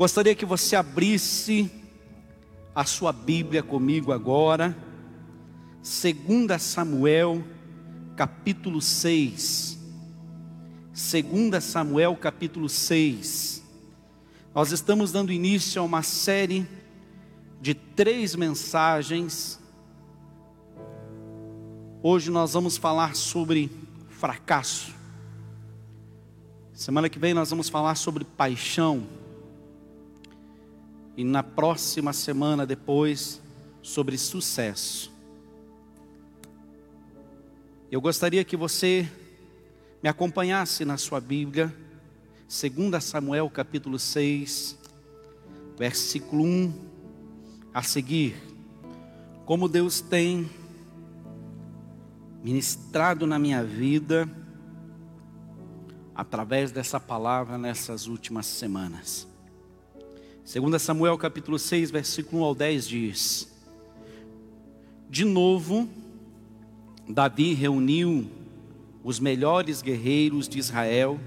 Gostaria que você abrisse a sua Bíblia comigo agora, 2 Samuel, capítulo 6. 2 Samuel, capítulo 6. Nós estamos dando início a uma série de três mensagens. Hoje nós vamos falar sobre fracasso. Semana que vem nós vamos falar sobre paixão. E na próxima semana depois, sobre sucesso. Eu gostaria que você me acompanhasse na sua Bíblia, 2 Samuel capítulo 6, versículo 1 a seguir. Como Deus tem ministrado na minha vida, através dessa palavra nessas últimas semanas. 2 Samuel capítulo 6, versículo 1 ao 10 diz: De novo, Davi reuniu os melhores guerreiros de Israel,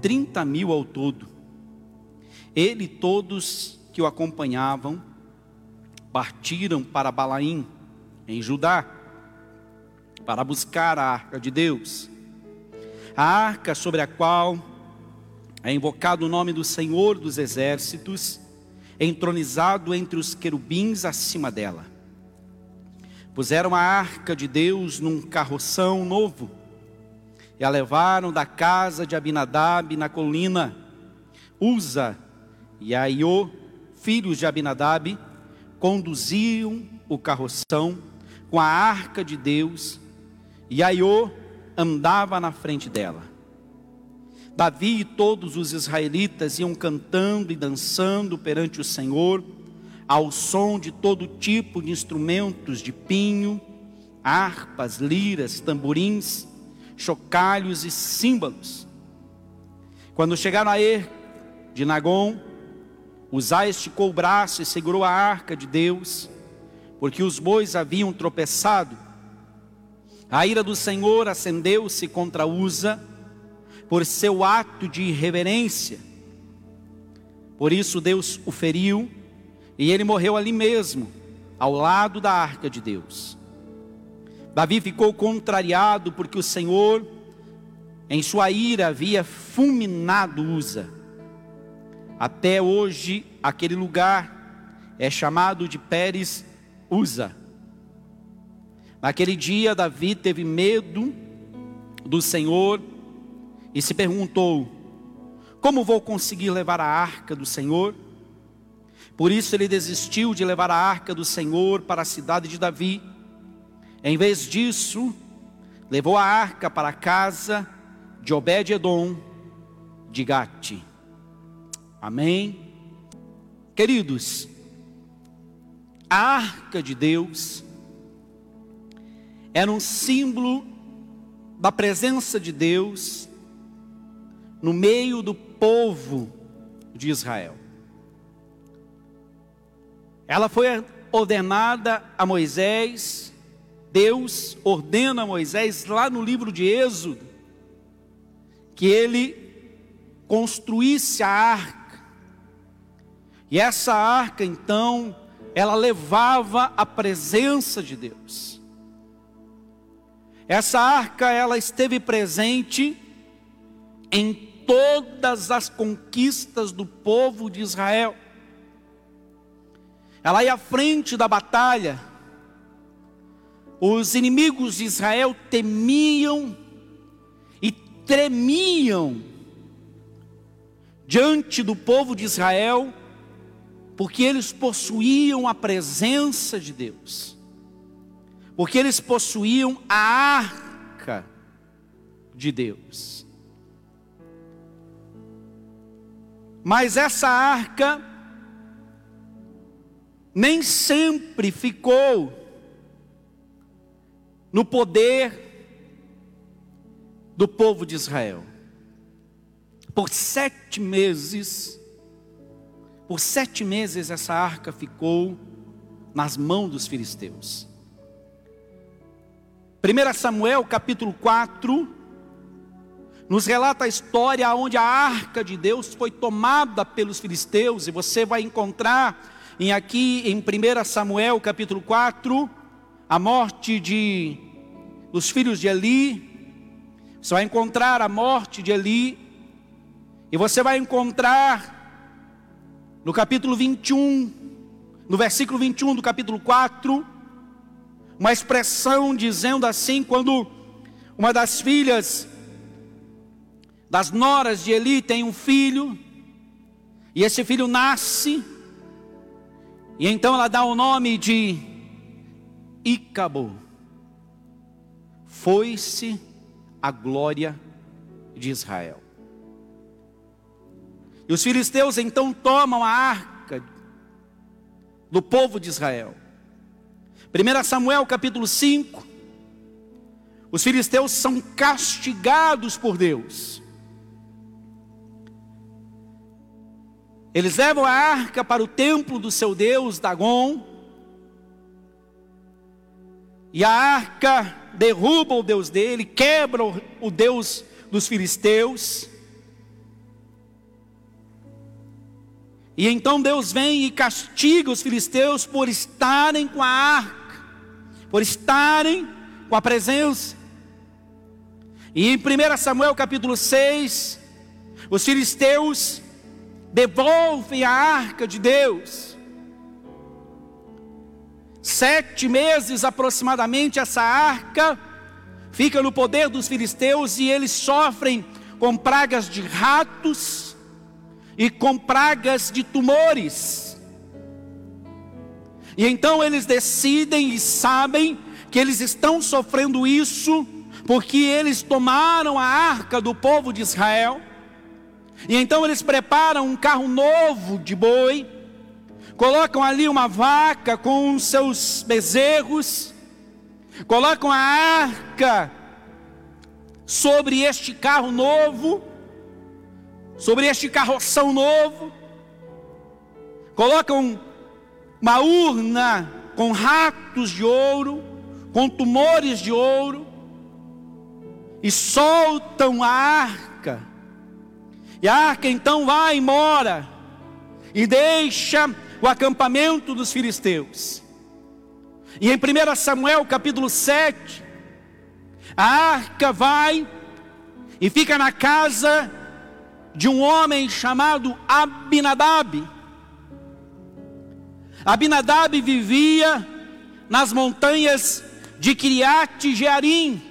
30 mil ao todo. Ele e todos que o acompanhavam partiram para Balaim, em Judá, para buscar a arca de Deus. A arca sobre a qual é invocado o nome do Senhor dos exércitos, entronizado entre os querubins acima dela. Puseram a arca de Deus num carroção novo e a levaram da casa de Abinadab na colina. Usa e Aiô, filhos de Abinadab, conduziam o carroção com a arca de Deus e Aiô andava na frente dela. Davi e todos os israelitas iam cantando e dançando perante o Senhor, ao som de todo tipo de instrumentos de pinho, harpas, liras, tamborins, chocalhos e símbolos. Quando chegaram a Er de Nagom, Uzá esticou o braço e segurou a arca de Deus, porque os bois haviam tropeçado. A ira do Senhor acendeu-se contra Uza, por seu ato de irreverência. Por isso Deus o feriu e ele morreu ali mesmo, ao lado da arca de Deus. Davi ficou contrariado porque o Senhor, em sua ira, havia fulminado Uza. Até hoje, aquele lugar é chamado de Pérez Uza. Naquele dia, Davi teve medo do Senhor e se perguntou: Como vou conseguir levar a arca do Senhor? Por isso ele desistiu de levar a arca do Senhor para a cidade de Davi. Em vez disso, levou a arca para a casa de Obed-edom de Gate. Amém. Queridos, a arca de Deus era um símbolo da presença de Deus no meio do povo de Israel. Ela foi ordenada a Moisés, Deus ordena a Moisés lá no livro de Êxodo, que ele construísse a arca. E essa arca, então, ela levava a presença de Deus. Essa arca, ela esteve presente em todas as conquistas do povo de Israel. Ela ia à frente da batalha. Os inimigos de Israel temiam e tremiam diante do povo de Israel, porque eles possuíam a presença de Deus, porque eles possuíam a arca de Deus. Mas essa arca nem sempre ficou no poder do povo de Israel. Por sete meses, por sete meses essa arca ficou nas mãos dos filisteus. 1 Samuel capítulo 4 nos relata a história onde a arca de Deus foi tomada pelos filisteus, e você vai encontrar em aqui em 1 Samuel capítulo 4, a morte de dos filhos de Eli, você vai encontrar a morte de Eli, e você vai encontrar no capítulo 21, no versículo 21 do capítulo 4, uma expressão dizendo assim: quando uma das filhas das noras de Eli tem um filho, e esse filho nasce, e então ela dá o nome de Icabo. Foi-se a glória de Israel. E os filisteus então tomam a arca do povo de Israel. 1 Samuel capítulo 5. Os filisteus são castigados por Deus. Eles levam a arca para o templo do seu deus Dagon. E a arca derruba o deus dele, quebra o deus dos filisteus. E então Deus vem e castiga os filisteus por estarem com a arca, por estarem com a presença. E em 1 Samuel capítulo 6, os filisteus devolvem a arca de Deus. Sete meses aproximadamente, essa arca fica no poder dos filisteus e eles sofrem com pragas de ratos, e com pragas de tumores. E então eles decidem e sabem que eles estão sofrendo isso porque eles tomaram a arca do povo de Israel. E então eles preparam um carro novo de boi, colocam ali uma vaca com seus bezerros, colocam a arca sobre este carro novo sobre este carroção novo, colocam uma urna com ratos de ouro, com tumores de ouro, e soltam a arca. E a arca então vai embora e deixa o acampamento dos filisteus. E em 1 Samuel capítulo 7, a arca vai e fica na casa de um homem chamado Abinadab. Abinadab vivia nas montanhas de Kiriat Jearim.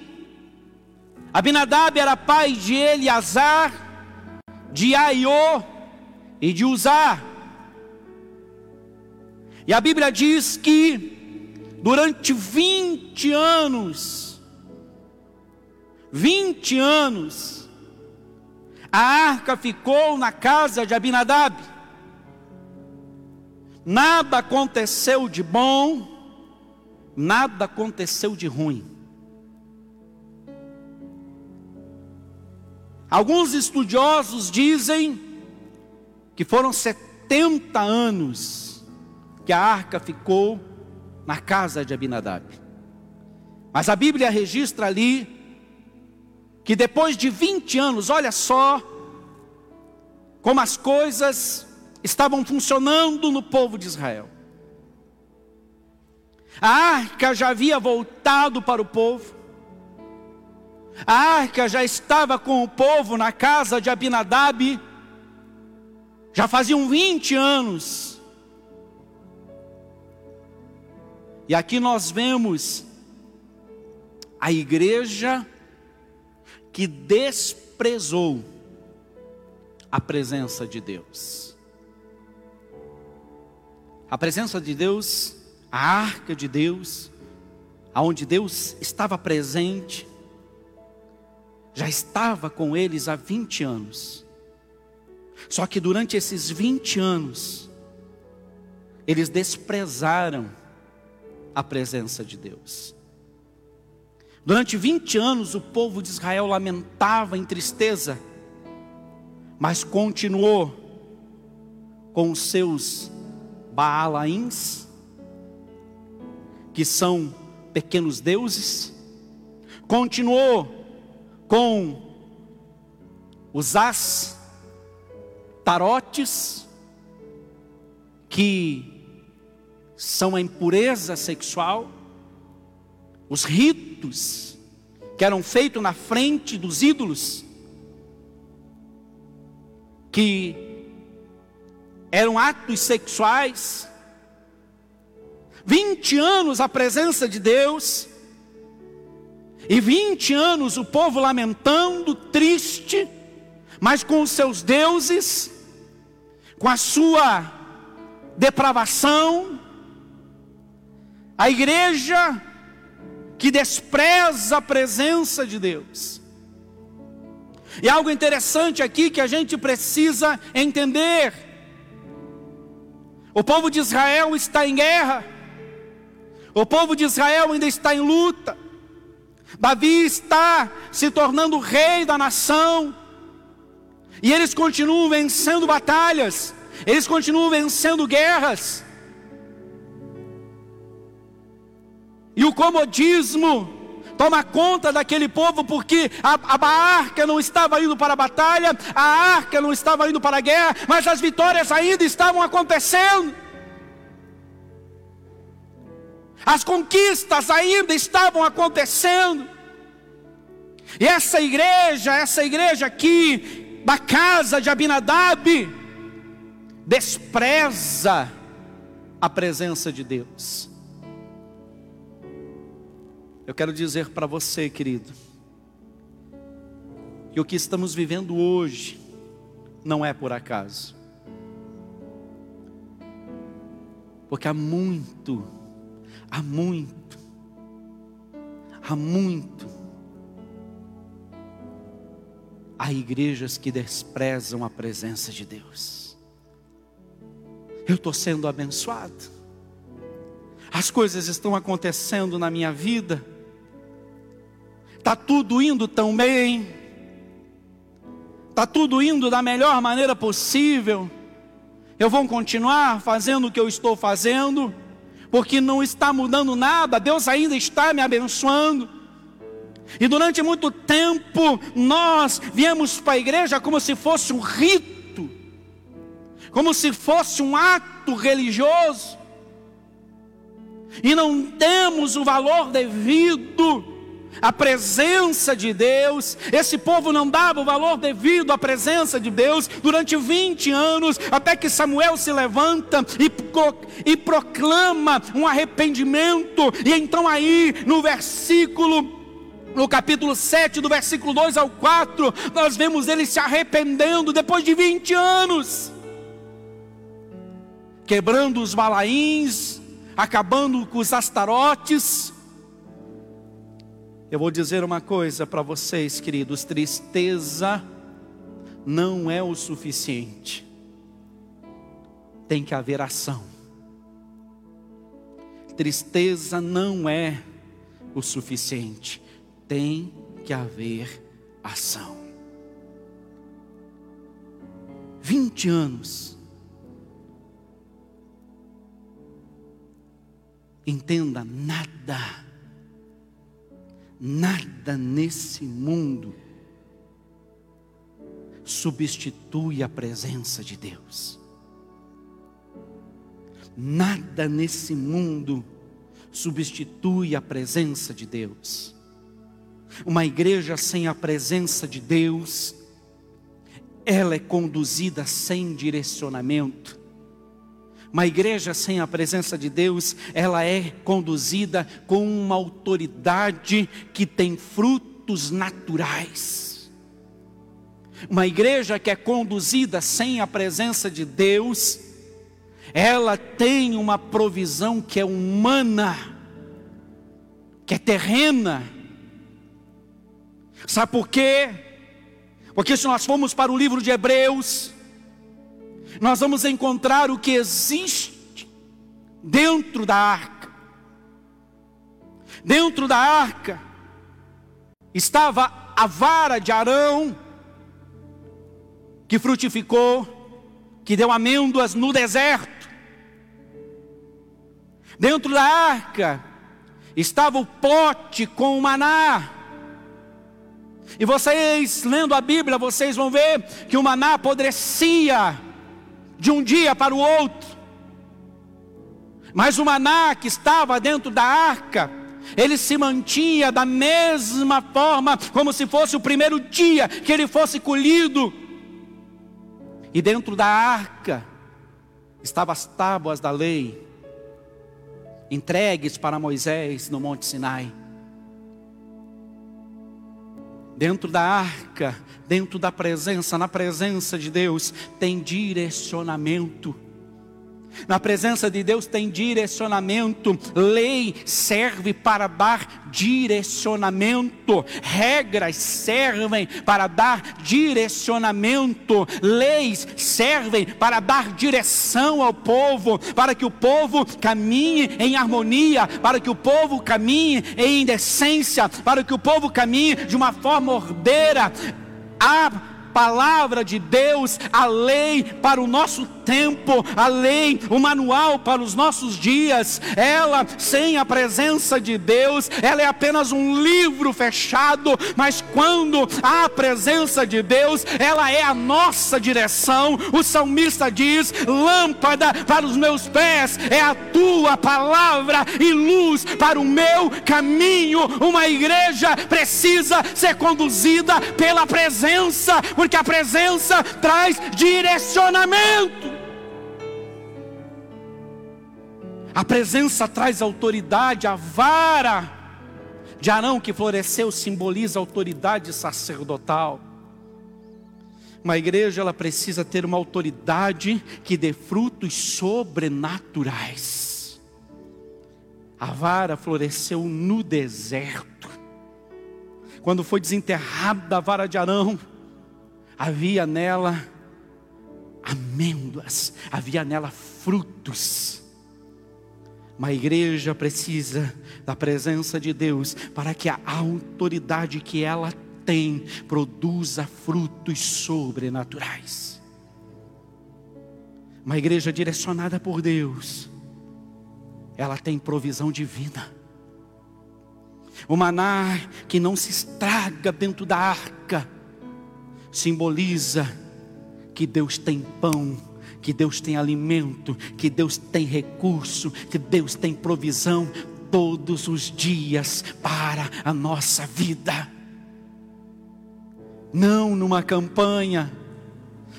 Abinadab era pai de Eleazar, de Aiô e de Uzá. E a Bíblia diz que durante 20 anos, 20 anos, a arca ficou na casa de Abinadab. Nada aconteceu de bom, nada aconteceu de ruim. Alguns estudiosos dizem que foram 70 anos que a arca ficou na casa de Abinadab. Mas a Bíblia registra ali que depois de 20 anos, olha só, como as coisas estavam funcionando no povo de Israel. A arca já havia voltado para o povo, a arca já estava com o povo na casa de Abinadab, já faziam 20 anos. E aqui nós vemos a igreja que desprezou a presença de Deus. A presença de Deus, a arca de Deus, aonde Deus estava presente, já estava com eles há 20 anos. Só que durante esses 20 anos, eles desprezaram a presença de Deus. Durante 20 anos o povo de Israel lamentava em tristeza, mas continuou com os seus Baalaíns, que são pequenos deuses, continuou com os astarotes, que são a impureza sexual, os ritos que eram feitos na frente dos ídolos, que eram atos sexuais, 20 anos a presença de Deus, e 20 anos o povo lamentando, triste, mas com os seus deuses, com a sua depravação, a igreja que despreza a presença de Deus. E algo interessante aqui que a gente precisa entender: o povo de Israel está em guerra, o povo de Israel ainda está em luta, Davi está se tornando rei da nação, e eles continuam vencendo batalhas, eles continuam vencendo guerras, E o comodismo toma conta daquele povo, porque a, a, arca não estava indo para a batalha, a arca não estava indo para a guerra, mas as vitórias ainda estavam acontecendo. As conquistas ainda estavam acontecendo. E essa igreja, essa igreja aqui, da casa de Abinadab, despreza a presença de Deus. Eu quero dizer para você, querido, que o que estamos vivendo hoje não é por acaso. Porque há muito, há muito, há muito, há igrejas que desprezam a presença de Deus. Eu estou sendo abençoado, as coisas estão acontecendo na minha vida, Está tudo indo tão bem, está tudo indo da melhor maneira possível. Eu vou continuar fazendo o que eu estou fazendo, porque não está mudando nada, Deus ainda está me abençoando. E durante muito tempo nós viemos para a igreja como se fosse um rito, como se fosse um ato religioso, e não demos o valor devido a presença de Deus. Esse povo não dava o valor devido à presença de Deus durante 20 anos, até que Samuel se levanta e, e proclama um arrependimento. E então, aí, no versículo no capítulo 7, do versículo 2 ao 4, nós vemos ele se arrependendo depois de 20 anos, quebrando os balaíns, acabando com os astarotes, eu vou dizer uma coisa para vocês, queridos: tristeza não é o suficiente, tem que haver ação. Tristeza não é o suficiente, tem que haver ação. 20 anos. Entenda, nada Nada nesse mundo substitui a presença de Deus. Nada nesse mundo substitui a presença de Deus. Uma igreja sem a presença de Deus, ela é conduzida sem direcionamento uma igreja sem a presença de Deus, ela é conduzida com uma autoridade que tem frutos naturais. Uma igreja que é conduzida sem a presença de Deus, ela tem uma provisão que é humana, que é terrena. Sabe por quê? Porque se nós formos para o livro de Hebreus, nós vamos encontrar o que existe dentro da arca. Dentro da arca estava a vara de Arão, que frutificou, que deu amêndoas no deserto. Dentro da arca estava o pote com o maná, E vocês, lendo a Bíblia, vocês vão ver que o maná apodrecia de um dia para o outro. Mas o maná que estava dentro da arca, ele se mantinha da mesma forma, como se fosse o primeiro dia que ele fosse colhido. E dentro da arca estavam as tábuas da lei, entregues para Moisés no Monte Sinai. Dentro da arca, dentro da presença, na presença de Deus, tem direcionamento. Na presença de Deus tem direcionamento. Lei serve para dar direcionamento. Regras servem para dar direcionamento. Leis servem para dar direção ao povo, para que o povo caminhe em harmonia, para que o povo caminhe em decência, para que o povo caminhe de uma forma ordeira. A palavra de Deus, a lei para o nosso tempo, a lei, o manual para os nossos dias. Ela, sem a presença de Deus, ela é apenas um livro fechado, mas quando há a presença de Deus, ela é a nossa direção. O salmista diz: lâmpada para os meus pés é a tua palavra e luz para o meu caminho. Uma igreja precisa ser conduzida pela presença, porque a presença traz direcionamento. A presença traz autoridade, a vara de Arão que floresceu simboliza autoridade sacerdotal. Uma igreja ela precisa ter uma autoridade que dê frutos sobrenaturais. A vara floresceu no deserto. Quando foi desenterrada a vara de Arão, havia nela amêndoas, havia nela frutos. Uma igreja precisa da presença de Deus para que a autoridade que ela tem produza frutos sobrenaturais. Uma igreja direcionada por Deus, ela tem provisão divina. O maná que não se estraga dentro da arca, simboliza que Deus tem pão, que Deus tem alimento, que Deus tem recurso, que Deus tem provisão todos os dias para a nossa vida. Não numa campanha,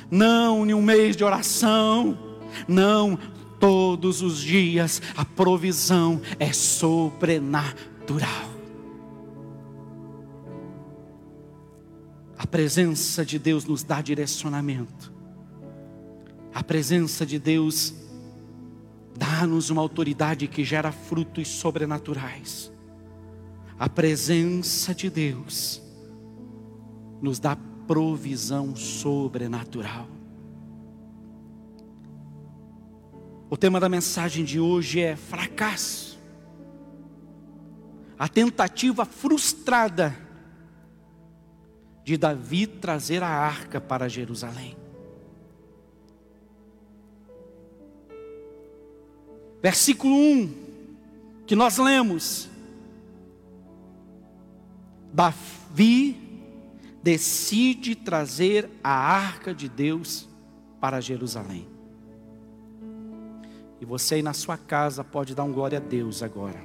não em um mês de oração, não todos os dias a provisão é sobrenatural. A presença de Deus nos dá direcionamento. A presença de Deus dá-nos uma autoridade que gera frutos sobrenaturais. A presença de Deus nos dá provisão sobrenatural. O tema da mensagem de hoje é fracasso. A tentativa frustrada de Davi trazer a arca para Jerusalém. Versículo 1 que nós lemos. Davi decide trazer a arca de Deus para Jerusalém. E você aí na sua casa pode dar um glória a Deus agora.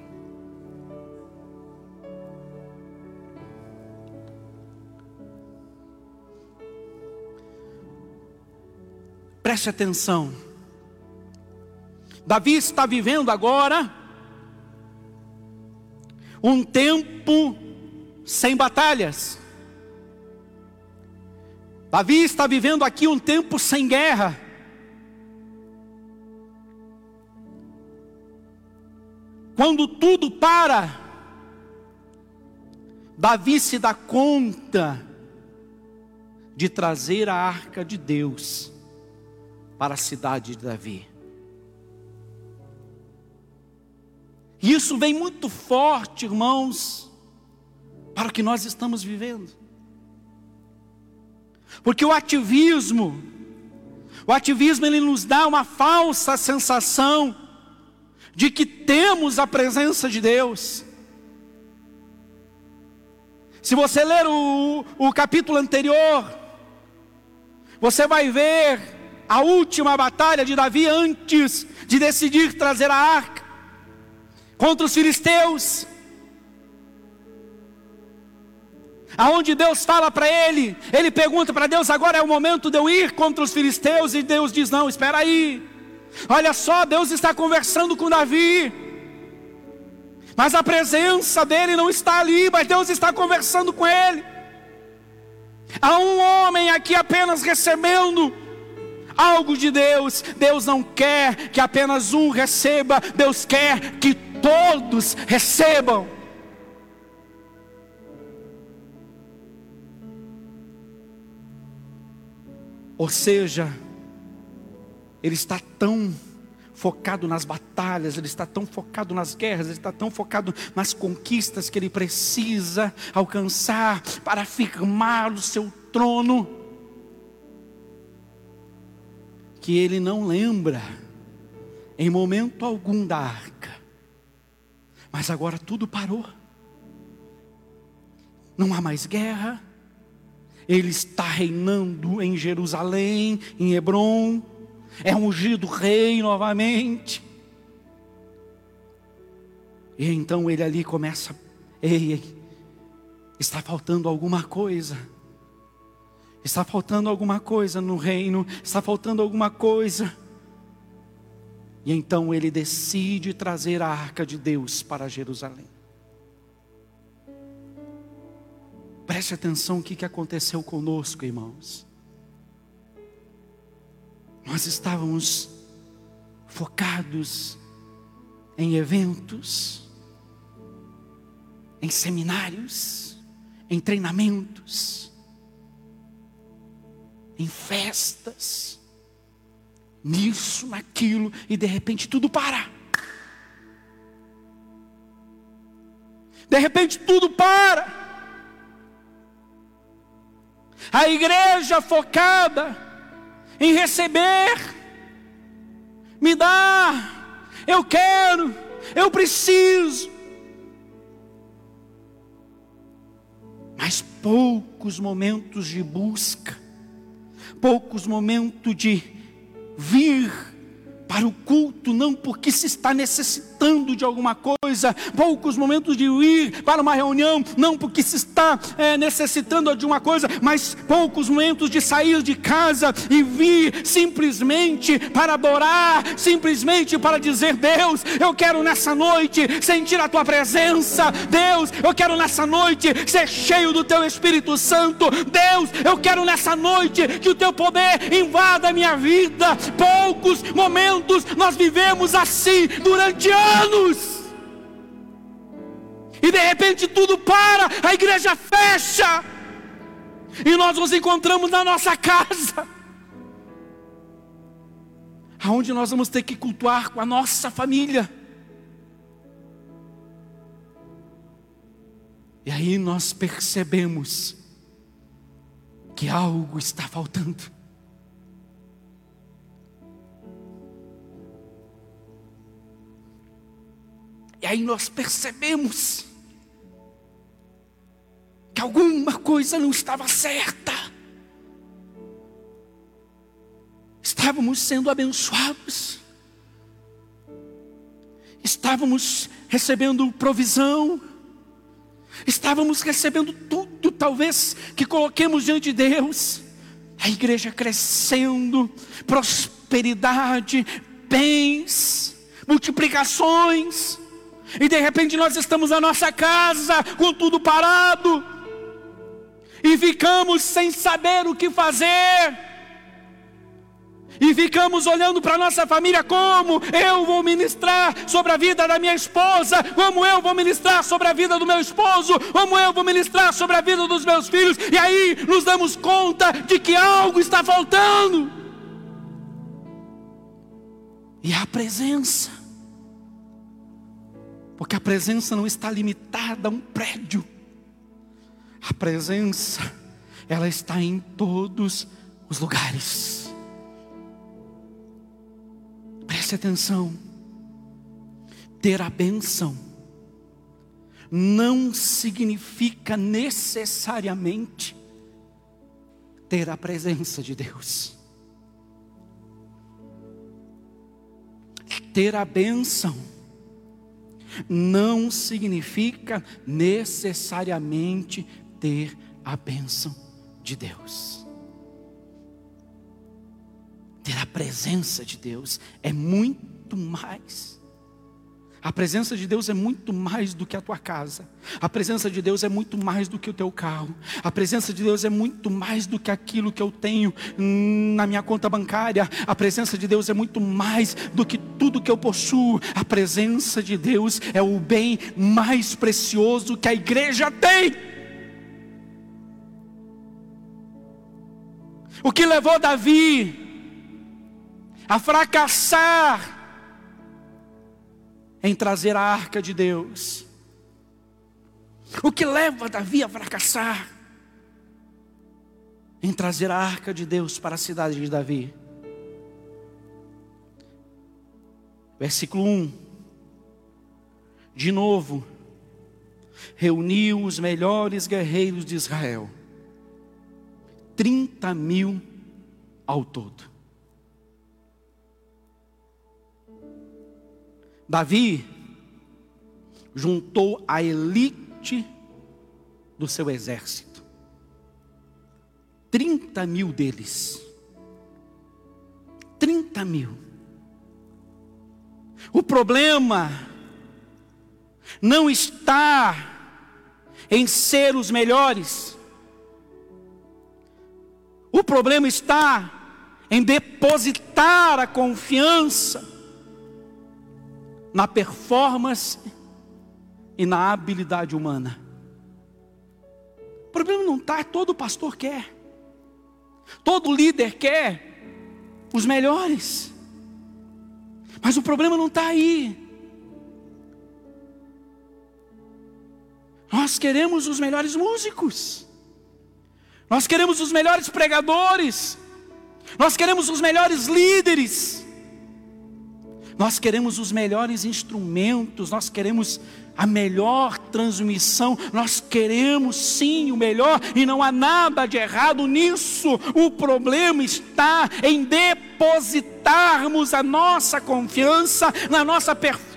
Preste atenção. Davi está vivendo agora um tempo sem batalhas. Davi está vivendo aqui um tempo sem guerra. Quando tudo para, Davi se dá conta de trazer a arca de Deus para a cidade de Davi. E isso vem muito forte, irmãos, para o que nós estamos vivendo. Porque o ativismo, o ativismo ele nos dá uma falsa sensação de que temos a presença de Deus. Se você ler o, o capítulo anterior, você vai ver a última batalha de Davi antes de decidir trazer a arca contra os filisteus. Aonde Deus fala para ele, ele pergunta para Deus: agora é o momento de eu ir contra os filisteus, e Deus diz: não, espera aí. Olha só, Deus está conversando com Davi, mas a presença dele não está ali, mas Deus está conversando com ele. Há um homem aqui apenas recebendo algo de Deus. Deus não quer que apenas um receba, Deus quer que todos recebam. Ou seja, ele está tão focado nas batalhas, ele está tão focado nas guerras, ele está tão focado nas conquistas que ele precisa alcançar para firmar o seu trono, que ele não lembra em momento algum da arca. Mas agora tudo parou. Não há mais guerra. Ele está reinando em Jerusalém, em Hebron é ungido rei novamente. E então ele ali começa, ei, ei, está faltando alguma coisa. Está faltando alguma coisa no reino, está faltando alguma coisa. E então ele decide trazer a arca de Deus para Jerusalém. Preste atenção o que aconteceu conosco, irmãos. Nós estávamos focados em eventos, em seminários, em treinamentos, em festas, nisso, naquilo, e de repente tudo para. De repente tudo para. A igreja focada em receber. Me dá, eu quero, eu preciso. Mas poucos momentos de busca, poucos momentos de vir para o culto, não porque se está necessitando de alguma coisa, poucos momentos de ir para uma reunião, não porque se está é, necessitando de uma coisa, mas poucos momentos de sair de casa e vir simplesmente para adorar, simplesmente para dizer: Deus, eu quero nessa noite sentir a tua presença, Deus, eu quero nessa noite ser cheio do teu Espírito Santo, Deus, eu quero nessa noite que o teu poder invada a minha vida, poucos momentos nós vivemos assim durante anos. E de repente tudo para, a igreja fecha. E nós nos encontramos na nossa casa. Aonde nós vamos ter que cultuar com a nossa família. E aí nós percebemos que algo está faltando. E aí nós percebemos que alguma coisa não estava certa. Estávamos sendo abençoados, estávamos recebendo provisão, estávamos recebendo tudo, talvez, que coloquemos diante de Deus, a igreja crescendo, prosperidade, bens, multiplicações, e de repente nós estamos na nossa casa com tudo parado. E ficamos sem saber o que fazer. E ficamos olhando para nossa família como eu vou ministrar sobre a vida da minha esposa, como eu vou ministrar sobre a vida do meu esposo, como eu vou ministrar sobre a vida dos meus filhos. E aí nos damos conta de que algo está faltando. E a presença porque a presença não está limitada a um prédio. A presença, ela está em todos os lugares. Preste atenção. Ter a bênção não significa necessariamente ter a presença de Deus. Ter a bênção não significa necessariamente ter a bênção de Deus. Ter a presença de Deus é muito mais a presença de Deus é muito mais do que a tua casa. A presença de Deus é muito mais do que o teu carro. A presença de Deus é muito mais do que aquilo que eu tenho na minha conta bancária. A presença de Deus é muito mais do que tudo que eu possuo. A presença de Deus é o bem mais precioso que a igreja tem. O que levou Davi a fracassar em trazer a arca de Deus. O que leva Davi a fracassar? Em trazer a arca de Deus para a cidade de Davi. Versículo 1. De novo, reuniu os melhores guerreiros de Israel, 30 mil ao todo. Davi juntou a elite do seu exército, 30 mil deles. 30 mil. O problema não está em ser os melhores, o problema está em depositar a confiança na performance e na habilidade humana. O problema não está, todo pastor quer, todo líder quer os melhores, mas o problema não está aí. Nós queremos os melhores músicos, nós queremos os melhores pregadores, nós queremos os melhores líderes, nós queremos os melhores instrumentos, nós queremos a melhor transmissão, nós queremos sim o melhor e não há nada de errado nisso. O problema está em depositarmos a nossa confiança na nossa performance,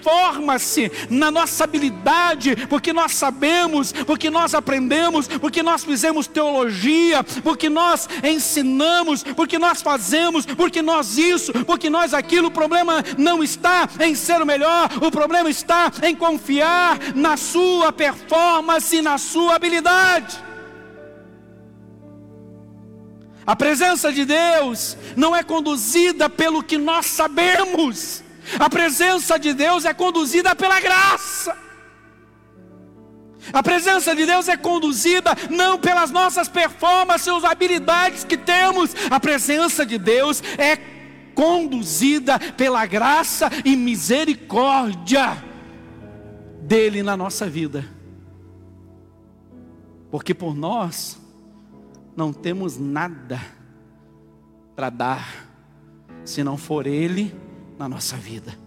na nossa habilidade, porque nós sabemos, porque nós aprendemos, porque nós fizemos teologia, porque nós ensinamos, porque nós fazemos, porque nós isso, porque nós aquilo. O problema não está em ser o melhor, o problema está em confiar na sua performance, na sua habilidade. A presença de Deus não é conduzida pelo que nós sabemos, a presença de Deus é conduzida pela graça. A presença de Deus é conduzida não pelas nossas performances ou habilidades que temos, a presença de Deus é conduzida pela graça e misericórdia dele na nossa vida. Porque por nós não temos nada para dar se não for ele na nossa vida.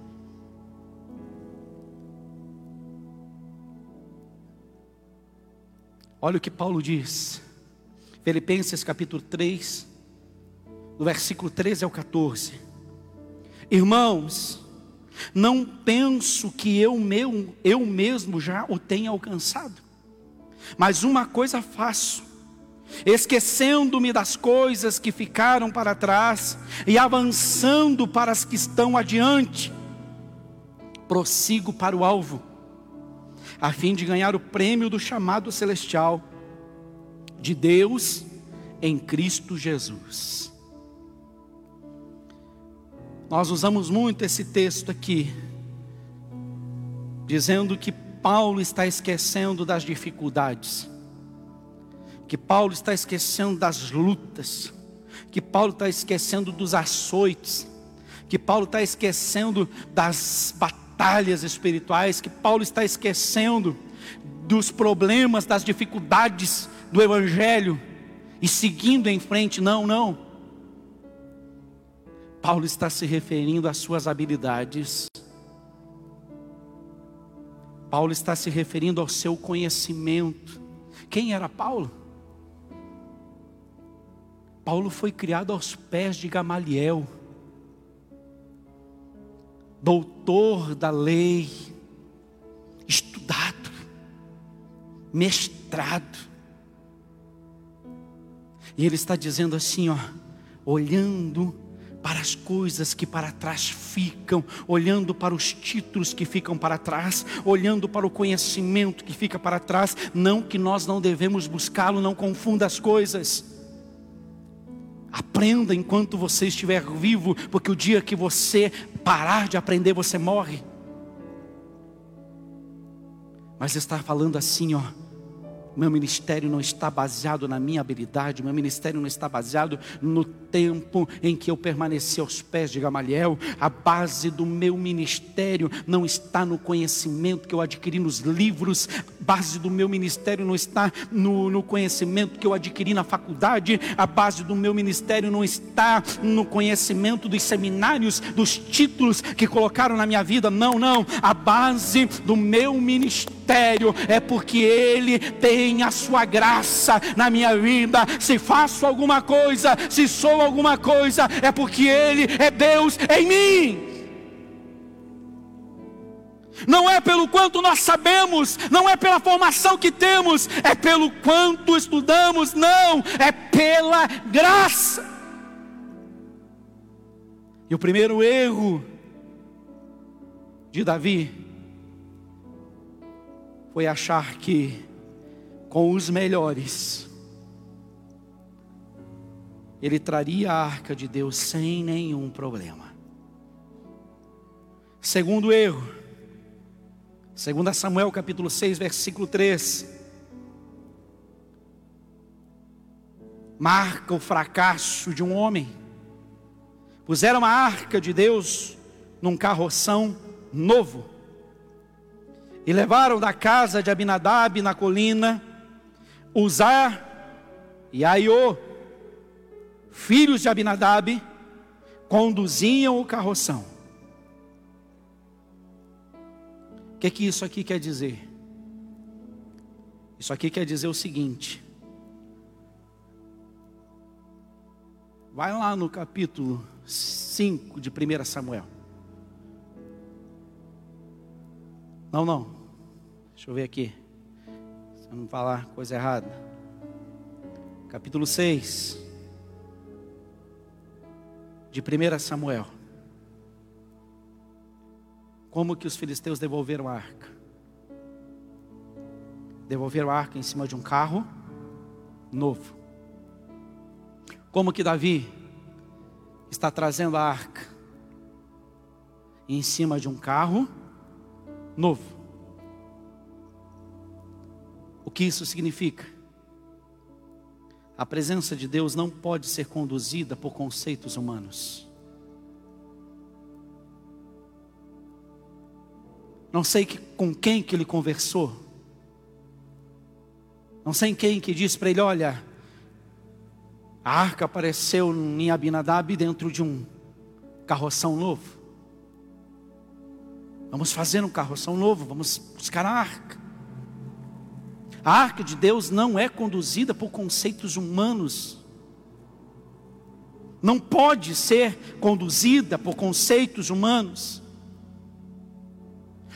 Olha o que Paulo diz. Filipenses capítulo 3, do versículo 13 ao 14. Irmãos, não penso que eu, meu, eu mesmo já o tenha alcançado. Mas uma coisa faço, esquecendo-me das coisas que ficaram para trás e avançando para as que estão adiante, prossigo para o alvo, a fim de ganhar o prêmio do chamado celestial de Deus em Cristo Jesus. Nós usamos muito esse texto aqui, dizendo que Paulo está esquecendo das dificuldades, que Paulo está esquecendo das lutas, que Paulo está esquecendo dos açoites, que Paulo está esquecendo das batalhas espirituais, que Paulo está esquecendo dos problemas, das dificuldades do Evangelho e seguindo em frente. Não, não. Paulo está se referindo às suas habilidades. Paulo está se referindo ao seu conhecimento. Quem era Paulo? Paulo foi criado aos pés de Gamaliel, doutor da lei, estudado, mestrado. E ele está dizendo assim, ó, olhando para as coisas que para trás ficam, olhando para os títulos que ficam para trás, olhando para o conhecimento que fica para trás, não que nós não devemos buscá-lo, não confunda as coisas. Aprenda enquanto você estiver vivo, porque o dia que você parar de aprender, você morre. Mas está falando assim, ó, meu ministério não está baseado na minha habilidade, meu ministério não está baseado no tempo em que eu permaneci aos pés de Gamaliel. A base do meu ministério não está no conhecimento que eu adquiri nos livros, a base do meu ministério não está no, no conhecimento que eu adquiri na faculdade, a base do meu ministério não está no conhecimento dos seminários, dos títulos que colocaram na minha vida. Não, não. A base do meu ministério é porque Ele tem a sua graça na minha vida. Se faço alguma coisa, se sou alguma coisa, é porque Ele é Deus em mim. Não é pelo quanto nós sabemos, não é pela formação que temos, é pelo quanto estudamos, não, é pela graça. E o primeiro erro de Davi foi achar que com os melhores, ele traria a arca de Deus sem nenhum problema. Segundo erro, segundo Samuel capítulo 6, versículo 3, marca o fracasso de um homem. Puseram a arca de Deus num carroção novo e levaram da casa de Abinadab na colina Uzar e Aiô, filhos de Abinadab, conduziam o carroção. O que, que isso aqui quer dizer? Isso aqui quer dizer o seguinte. Vai lá no capítulo 5 de 1 Samuel. Não, não. Deixa eu ver aqui. Vamos falar coisa errada. Capítulo 6 de 1 Samuel. Como que os filisteus devolveram a arca? Devolveram a arca em cima de um carro novo. Como que Davi está trazendo a arca em cima de um carro novo? O que isso significa? A presença de Deus não pode ser conduzida por conceitos humanos. Não sei que, com quem que ele conversou. Não sei quem que disse para ele, olha, a arca apareceu em Abinadab dentro de um carroção novo. Vamos fazer um carroção novo, vamos buscar a arca. A arca de Deus não é conduzida por conceitos humanos. Não pode ser conduzida por conceitos humanos.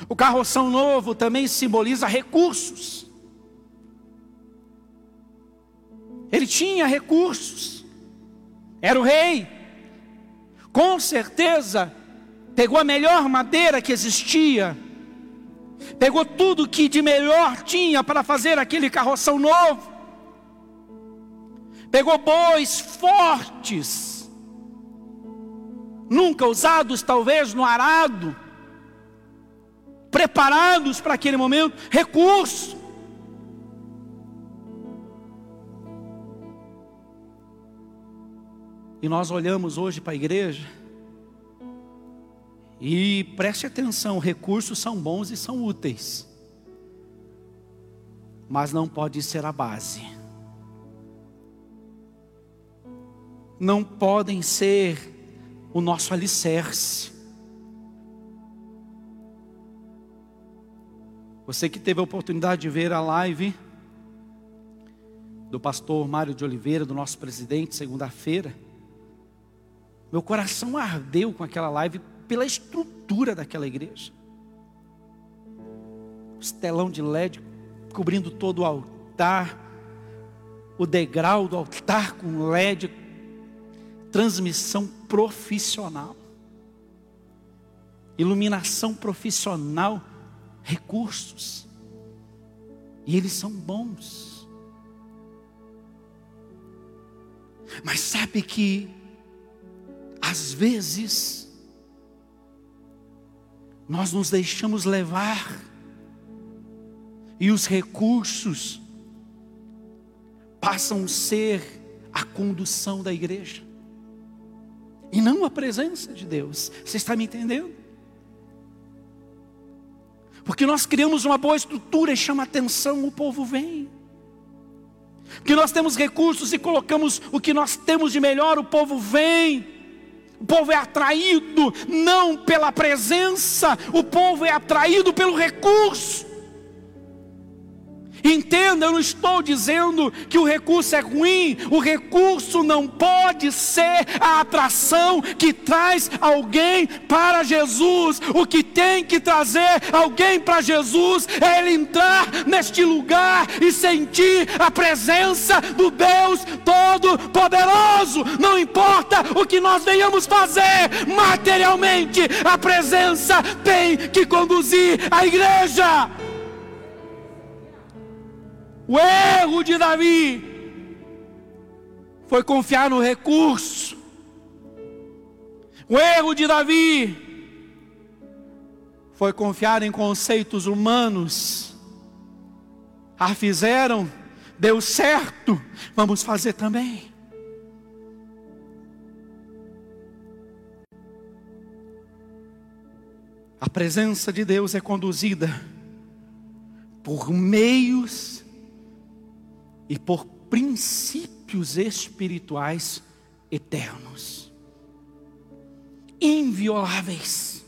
O carroção novo também simboliza recursos. Ele tinha recursos. Era o rei. Com certeza, pegou a melhor madeira que existia pegou tudo que de melhor tinha para fazer aquele carroção novo, pegou bois fortes, nunca usados talvez no arado, preparados para aquele momento, recurso. E nós olhamos hoje para a igreja, e preste atenção: recursos são bons e são úteis, mas não pode ser a base. Não podem ser o nosso alicerce. Você que teve a oportunidade de ver a live do pastor Mário de Oliveira, do nosso presidente, segunda-feira, meu coração ardeu com aquela live pela estrutura daquela igreja. Os telão de LED cobrindo todo o altar, o degrau do altar com LED, transmissão profissional, iluminação profissional recursos. E eles são bons. Mas sabe que, às vezes, nós nos deixamos levar, e os recursos passam a ser a condução da igreja, e não a presença de Deus. Você está me entendendo? Porque nós criamos uma boa estrutura e chama atenção, o povo vem. Porque nós temos recursos e colocamos o que nós temos de melhor, o povo vem. O povo é atraído não pela presença, o povo é atraído pelo recurso. Entenda, eu não estou dizendo que o recurso é ruim, o recurso não pode ser a atração que traz alguém para Jesus. O que tem que trazer alguém para Jesus é ele entrar neste lugar e sentir a presença do Deus Todo-Poderoso. Não importa o que nós venhamos fazer materialmente, a presença tem que conduzir a igreja. O erro de Davi foi confiar no recurso. O erro de Davi foi confiar em conceitos humanos. Ah, fizeram, deu certo, vamos fazer também. A presença de Deus é conduzida por meios e por princípios espirituais eternos, invioláveis.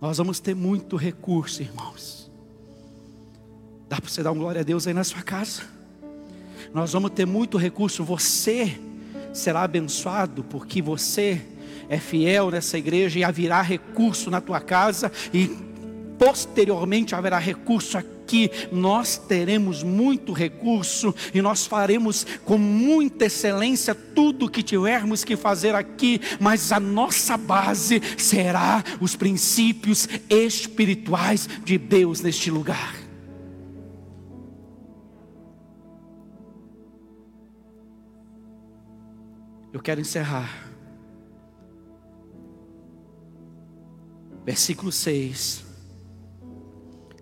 Nós vamos ter muito recurso, irmãos. Dá para você dar um glória a Deus aí na sua casa? Nós vamos ter muito recurso. Você será abençoado porque você é fiel nessa igreja e haverá recurso na tua casa e posteriormente haverá recurso aqui, nós teremos muito recurso e nós faremos com muita excelência tudo o que tivermos que fazer aqui, mas a nossa base será os princípios espirituais de Deus neste lugar. Eu quero encerrar. Versículo 6.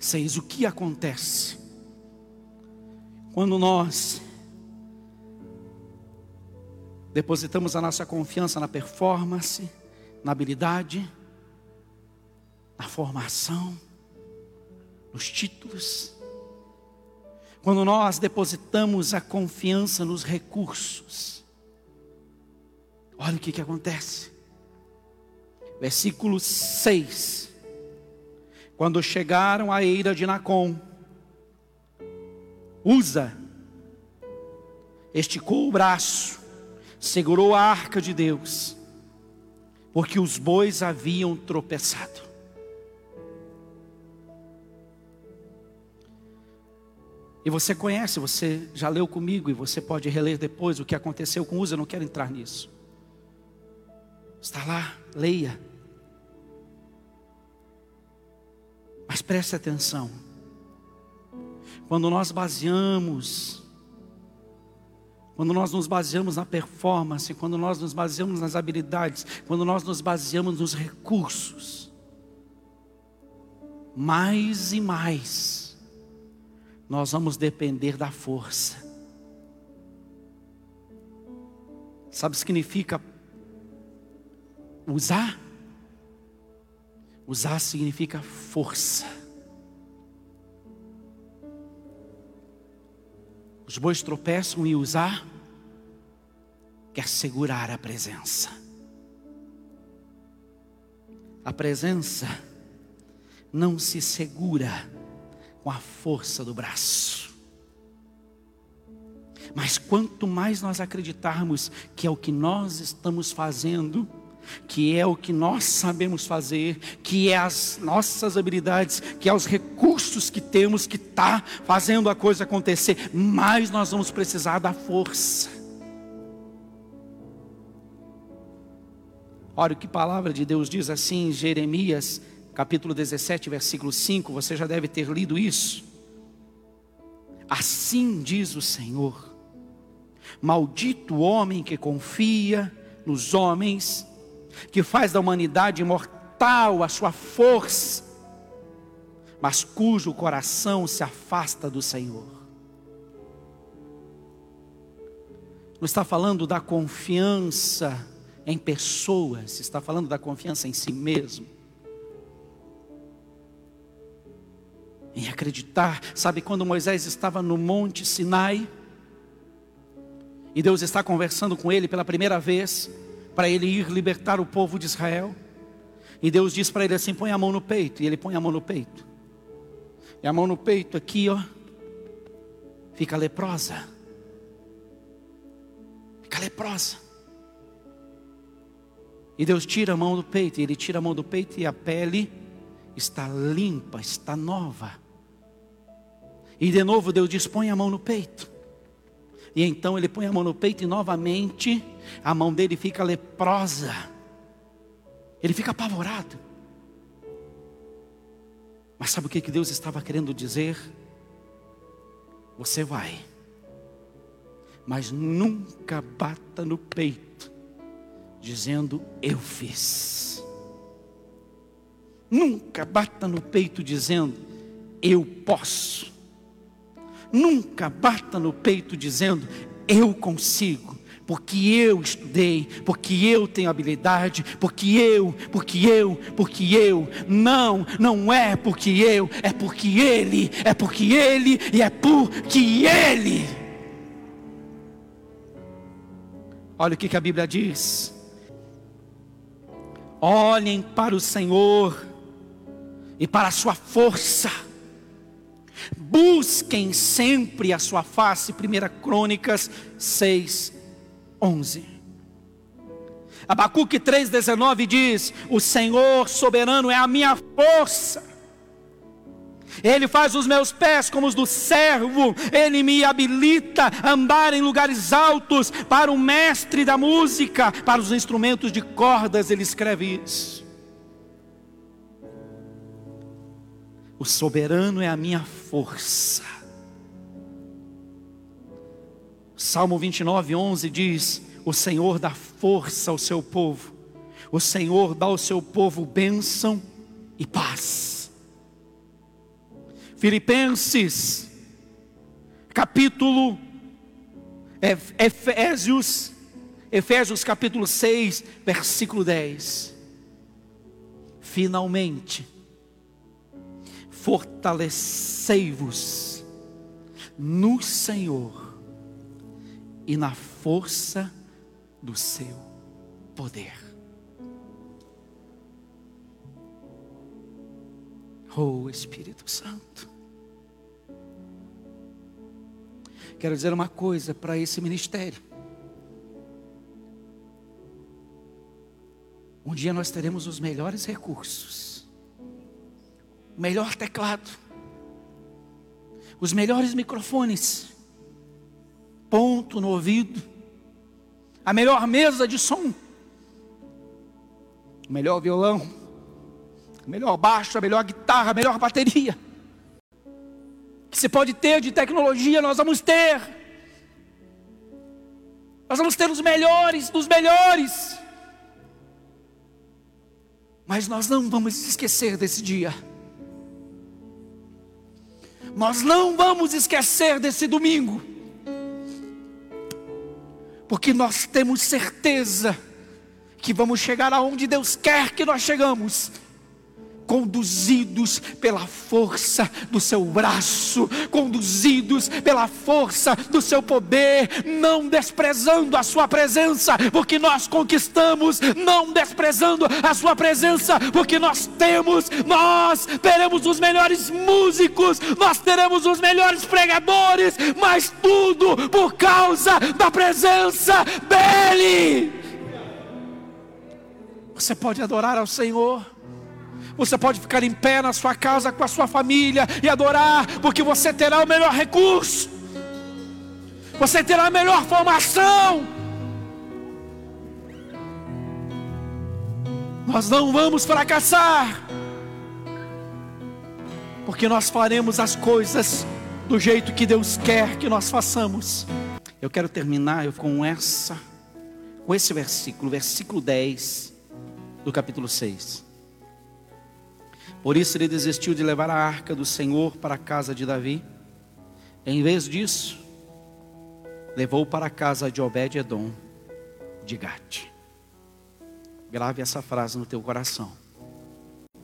6. O que acontece quando nós depositamos a nossa confiança na performance, na habilidade, na formação, nos títulos? Quando nós depositamos a confiança nos recursos, olha o que, que acontece. Versículo 6 quando chegaram à eira de Nacon, Usa esticou o braço, segurou a arca de Deus, porque os bois haviam tropeçado. E você conhece, você já leu comigo e você pode reler depois o que aconteceu com Usa, eu não quero entrar nisso. Está lá, leia. Mas preste atenção. Quando nós baseamos, quando nós nos baseamos na performance, quando nós nos baseamos nas habilidades, quando nós nos baseamos nos recursos, mais e mais, nós vamos depender da força. Sabe o que significa usar? Usar significa força. Os bois tropeçam e usar quer segurar a presença. A presença não se segura com a força do braço. Mas quanto mais nós acreditarmos que é o que nós estamos fazendo, que é o que nós sabemos fazer, que é as nossas habilidades, que é os recursos que temos que está fazendo a coisa acontecer, mais nós vamos precisar da força. Olha o que a palavra de Deus diz assim em Jeremias, capítulo 17, versículo 5, você já deve ter lido isso. Assim diz o Senhor: Maldito o homem que confia nos homens, que faz da humanidade imortal a sua força, mas cujo coração se afasta do Senhor. Não está falando da confiança em pessoas, está falando da confiança em si mesmo. Em acreditar, sabe quando Moisés estava no Monte Sinai, e Deus está conversando com ele pela primeira vez, para ele ir libertar o povo de Israel. E Deus diz para ele assim: põe a mão no peito. E ele põe a mão no peito. E a mão no peito aqui, ó, fica leprosa. Fica leprosa. E Deus tira a mão do peito. E ele tira a mão do peito e a pele está limpa, está nova. E de novo Deus diz: põe a mão no peito. E então ele põe a mão no peito e novamente a mão dele fica leprosa. Ele fica apavorado. Mas sabe o que Deus estava querendo dizer? Você vai, mas nunca bata no peito, dizendo eu fiz. Nunca bata no peito dizendo eu posso. Nunca bata no peito dizendo: Eu consigo, porque eu estudei, porque eu tenho habilidade, porque eu, porque eu, porque eu. Não, não é porque eu, é porque Ele, é porque Ele e é porque Ele. Olha o que, que a Bíblia diz. Olhem para o Senhor e para a sua força busquem sempre a sua face. 1 Crônicas 6, 11. Abacuque 3,19 diz: O Senhor soberano é a minha força. Ele faz os meus pés como os do servo, Ele me habilita a andar em lugares altos, para o mestre da música, para os instrumentos de cordas, Ele escreve isso. O soberano é a minha força. Salmo 29, 11 diz: O Senhor dá força ao seu povo, o Senhor dá ao seu povo bênção e paz. Filipenses, capítulo Efésios, Efésios capítulo 6, versículo 10. Finalmente, fortalecei-vos no Senhor e na força do seu poder. Oh Espírito Santo. Quero dizer uma coisa para esse ministério. Um dia nós teremos os melhores recursos o melhor teclado, os melhores microfones, ponto no ouvido, a melhor mesa de som, o melhor violão, o melhor baixo, a melhor guitarra, a melhor bateria. Que você pode ter de tecnologia, nós vamos ter. Nós vamos ter os melhores dos melhores. Mas nós não vamos esquecer desse dia nós não vamos esquecer desse domingo, porque nós temos certeza que vamos chegar aonde Deus quer que nós chegamos, conduzidos pela força do seu braço, conduzidos pela força do seu poder, não desprezando a sua presença, porque nós conquistamos, não desprezando a sua presença, porque nós temos, nós teremos os melhores músicos, nós teremos os melhores pregadores, mas tudo por causa da presença dEle. Você pode adorar ao Senhor você pode ficar em pé na sua casa com a sua família e adorar, porque você terá o melhor recurso, você terá a melhor formação. Nós não vamos fracassar, porque nós faremos as coisas do jeito que Deus quer que nós façamos. Eu quero terminar com essa, com esse versículo, versículo 10 do capítulo 6. Por isso ele desistiu de levar a arca do Senhor para a casa de Davi. Em vez disso, levou para a casa de Obed-edom de Gate. Grave essa frase no teu coração.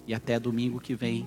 E até domingo que vem